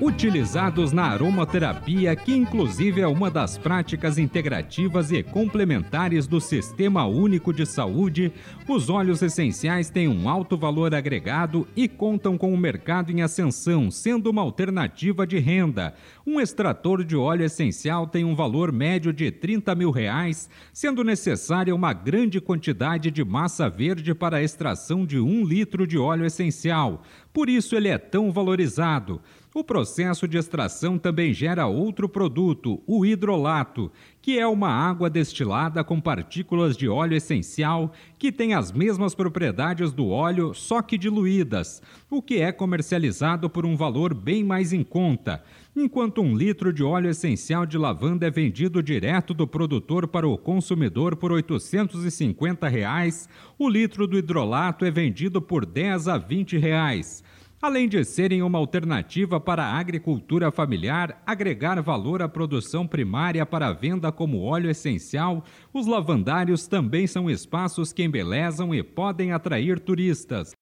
Utilizados na aromaterapia, que inclusive é uma das práticas integrativas e complementares do Sistema Único de Saúde, os óleos essenciais têm um alto valor agregado e contam com o um mercado em ascensão, sendo uma alternativa de renda. Um extrator de óleo essencial tem um valor médio de 30 mil reais, sendo necessária uma grande quantidade de massa verde para a extração de um litro de óleo essencial. Por isso ele é tão valorizado. O processo de extração também gera outro produto, o hidrolato, que é uma água destilada com partículas de óleo essencial que tem as mesmas propriedades do óleo, só que diluídas, o que é comercializado por um valor bem mais em conta. Enquanto um litro de óleo essencial de lavanda é vendido direto do produtor para o consumidor por 850 reais, o litro do hidrolato é vendido por R$ 10 a 20 reais. Além de serem uma alternativa para a agricultura familiar, agregar valor à produção primária para a venda como óleo essencial, os lavandários também são espaços que embelezam e podem atrair turistas.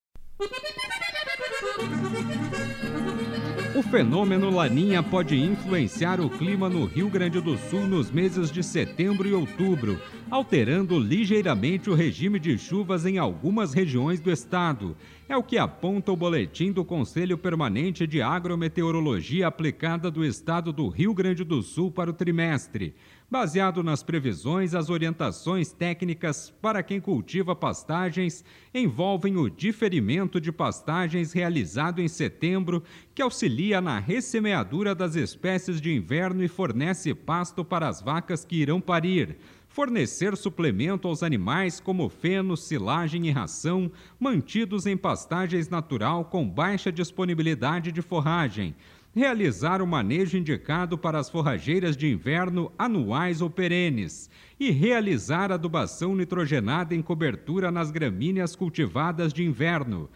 O fenômeno Laninha pode influenciar o clima no Rio Grande do Sul nos meses de setembro e outubro, alterando ligeiramente o regime de chuvas em algumas regiões do estado. É o que aponta o boletim do Conselho Permanente de Agrometeorologia aplicada do estado do Rio Grande do Sul para o trimestre. Baseado nas previsões, as orientações técnicas para quem cultiva pastagens envolvem o diferimento de pastagens realizado em setembro, que auxilia na ressemeadura das espécies de inverno e fornece pasto para as vacas que irão parir fornecer suplemento aos animais como feno, silagem e ração, mantidos em pastagens natural com baixa disponibilidade de forragem. Realizar o manejo indicado para as forrageiras de inverno anuais ou perenes e realizar adubação nitrogenada em cobertura nas gramíneas cultivadas de inverno.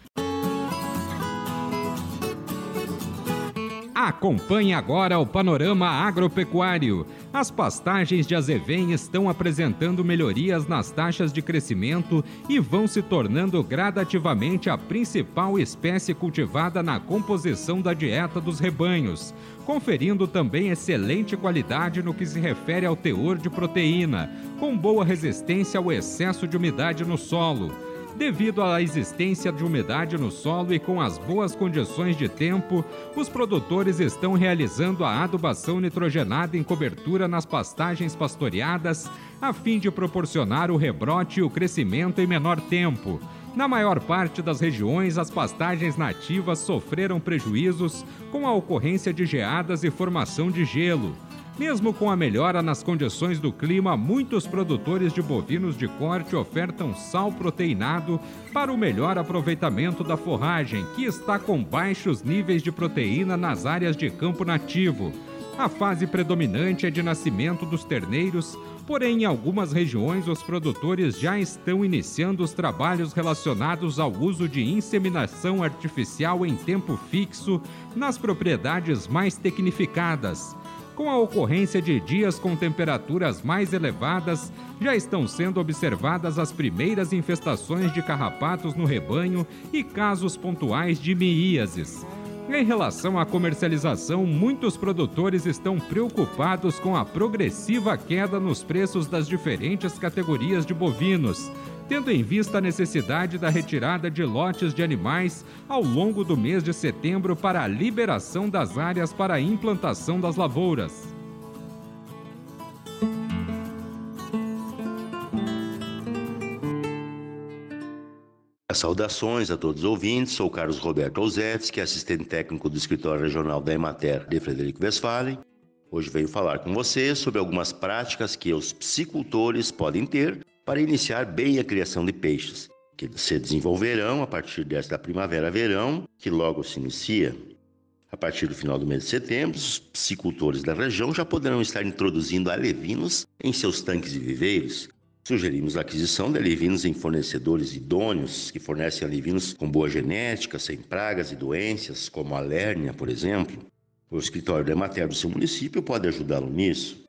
Acompanhe agora o panorama agropecuário. As pastagens de azevém estão apresentando melhorias nas taxas de crescimento e vão se tornando gradativamente a principal espécie cultivada na composição da dieta dos rebanhos, conferindo também excelente qualidade no que se refere ao teor de proteína, com boa resistência ao excesso de umidade no solo. Devido à existência de umidade no solo e com as boas condições de tempo, os produtores estão realizando a adubação nitrogenada em cobertura nas pastagens pastoreadas, a fim de proporcionar o rebrote e o crescimento em menor tempo. Na maior parte das regiões, as pastagens nativas sofreram prejuízos com a ocorrência de geadas e formação de gelo. Mesmo com a melhora nas condições do clima, muitos produtores de bovinos de corte ofertam sal proteinado para o melhor aproveitamento da forragem, que está com baixos níveis de proteína nas áreas de campo nativo. A fase predominante é de nascimento dos terneiros, porém, em algumas regiões, os produtores já estão iniciando os trabalhos relacionados ao uso de inseminação artificial em tempo fixo nas propriedades mais tecnificadas. Com a ocorrência de dias com temperaturas mais elevadas, já estão sendo observadas as primeiras infestações de carrapatos no rebanho e casos pontuais de miíases. Em relação à comercialização, muitos produtores estão preocupados com a progressiva queda nos preços das diferentes categorias de bovinos, tendo em vista a necessidade da retirada de lotes de animais ao longo do mês de setembro para a liberação das áreas para a implantação das lavouras. Saudações a todos os ouvintes, sou Carlos Roberto Olzetsky, assistente técnico do escritório regional da Emater de Frederico Westphalen. Hoje venho falar com vocês sobre algumas práticas que os psicultores podem ter para iniciar bem a criação de peixes, que se desenvolverão a partir desta primavera-verão, que logo se inicia. A partir do final do mês de setembro, os piscicultores da região já poderão estar introduzindo alevinos em seus tanques e viveiros. Sugerimos a aquisição de alevinos em fornecedores idôneos, que fornecem alevinos com boa genética, sem pragas e doenças, como a lérnia, por exemplo. O escritório da Emater do seu município pode ajudá-lo nisso.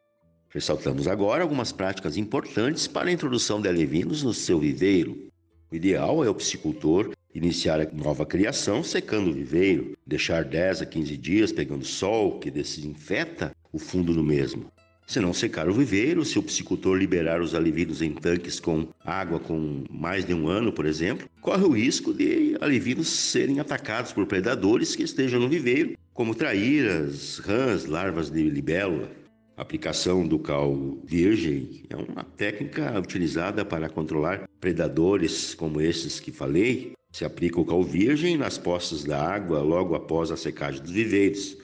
Ressaltamos agora algumas práticas importantes para a introdução de alevinos no seu viveiro. O ideal é o piscicultor iniciar a nova criação secando o viveiro, deixar 10 a 15 dias pegando sol, que desinfeta o fundo do mesmo. Se não secar o viveiro, se o piscicultor liberar os alivinos em tanques com água com mais de um ano, por exemplo, corre o risco de alivinos serem atacados por predadores que estejam no viveiro, como traíras, rãs, larvas de libélula. A aplicação do cal virgem é uma técnica utilizada para controlar predadores como esses que falei, se aplica o cal virgem nas poças da água logo após a secagem dos viveiros.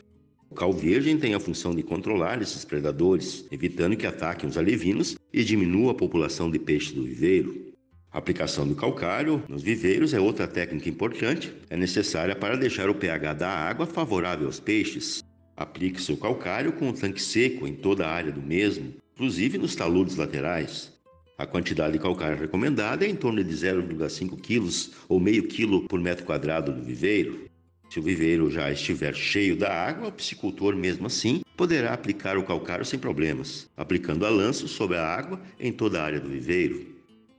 O cal virgem tem a função de controlar esses predadores, evitando que ataquem os alevinos e diminua a população de peixes do viveiro. A aplicação do calcário nos viveiros é outra técnica importante, é necessária para deixar o pH da água favorável aos peixes. Aplique-se o calcário com o tanque seco em toda a área do mesmo, inclusive nos taludes laterais. A quantidade de calcário recomendada é em torno de 0,5 kg ou meio quilo por metro quadrado do viveiro. Se o viveiro já estiver cheio da água, o piscicultor, mesmo assim, poderá aplicar o calcário sem problemas, aplicando a lanço sobre a água em toda a área do viveiro.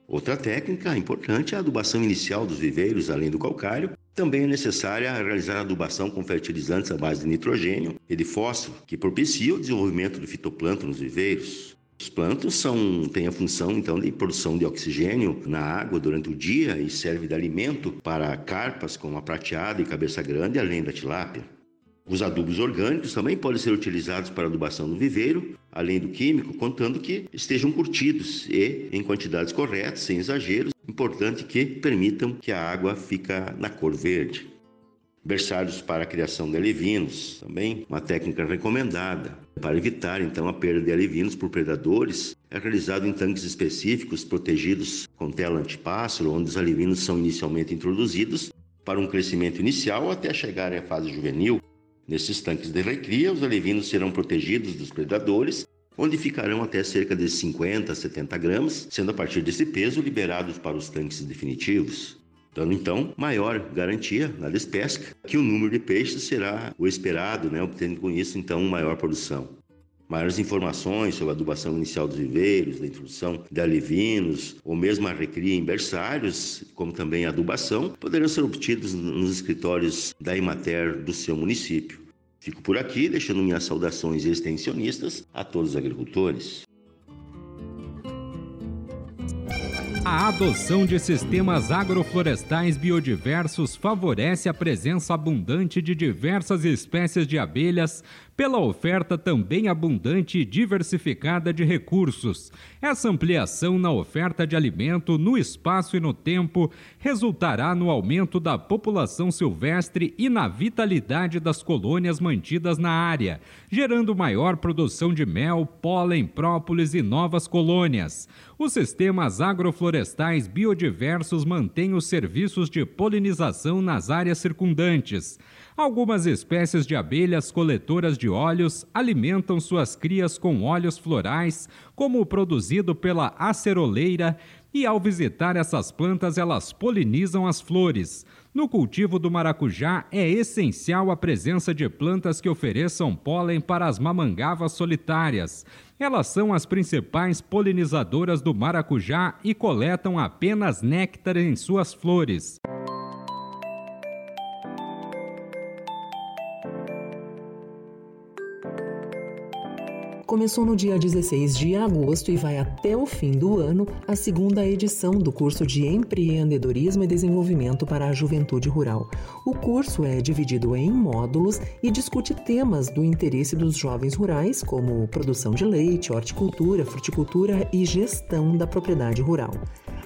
Outra técnica importante é a adubação inicial dos viveiros, além do calcário. Também é necessária realizar adubação com fertilizantes à base de nitrogênio e de fósforo, que propicia o desenvolvimento do fitoplâncton nos viveiros. Os plântanos são, têm a função então de produção de oxigênio na água durante o dia e serve de alimento para carpas como a prateada e cabeça grande, além da tilápia. Os adubos orgânicos também podem ser utilizados para adubação do viveiro, além do químico, contando que estejam curtidos e em quantidades corretas, sem exageros. Importante que permitam que a água fica na cor verde. Berçários para a criação de alevinos, também uma técnica recomendada. Para evitar então a perda de alevinos por predadores, é realizado em tanques específicos protegidos com tela antipássaro, onde os alevinos são inicialmente introduzidos para um crescimento inicial até chegarem à fase juvenil. Nesses tanques de recria, os alevinos serão protegidos dos predadores, onde ficarão até cerca de 50 a 70 gramas, sendo a partir desse peso liberados para os tanques definitivos dando então maior garantia na despesca que o número de peixes será o esperado, né, obtendo com isso então maior produção. Maiores informações sobre a adubação inicial dos viveiros, da introdução de alevinos, ou mesmo a recria em berçários, como também a adubação, poderão ser obtidos nos escritórios da Imater do seu município. Fico por aqui, deixando minhas saudações extensionistas a todos os agricultores. A adoção de sistemas agroflorestais biodiversos favorece a presença abundante de diversas espécies de abelhas, pela oferta também abundante e diversificada de recursos. Essa ampliação na oferta de alimento no espaço e no tempo resultará no aumento da população silvestre e na vitalidade das colônias mantidas na área, gerando maior produção de mel, pólen, própolis e novas colônias. Os sistemas agroflorestais biodiversos mantêm os serviços de polinização nas áreas circundantes. Algumas espécies de abelhas coletoras de óleos alimentam suas crias com óleos florais, como o produzido pela aceroleira, e ao visitar essas plantas, elas polinizam as flores. No cultivo do maracujá, é essencial a presença de plantas que ofereçam pólen para as mamangavas solitárias. Elas são as principais polinizadoras do maracujá e coletam apenas néctar em suas flores. Começou no dia 16 de agosto e vai até o fim do ano a segunda edição do curso de Empreendedorismo e Desenvolvimento para a Juventude Rural. O curso é dividido em módulos e discute temas do interesse dos jovens rurais, como produção de leite, horticultura, fruticultura e gestão da propriedade rural.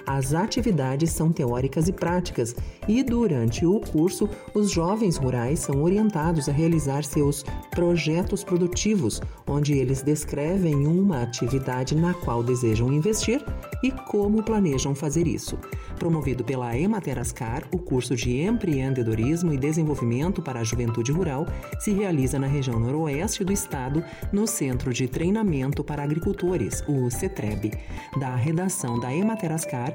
As atividades são teóricas e práticas, e durante o curso, os jovens rurais são orientados a realizar seus projetos produtivos, onde eles descrevem uma atividade na qual desejam investir e como planejam fazer isso. Promovido pela Ematerascar, o curso de Empreendedorismo e Desenvolvimento para a Juventude Rural se realiza na região noroeste do estado, no Centro de Treinamento para Agricultores, o CETREB. Da redação da Ematerascar,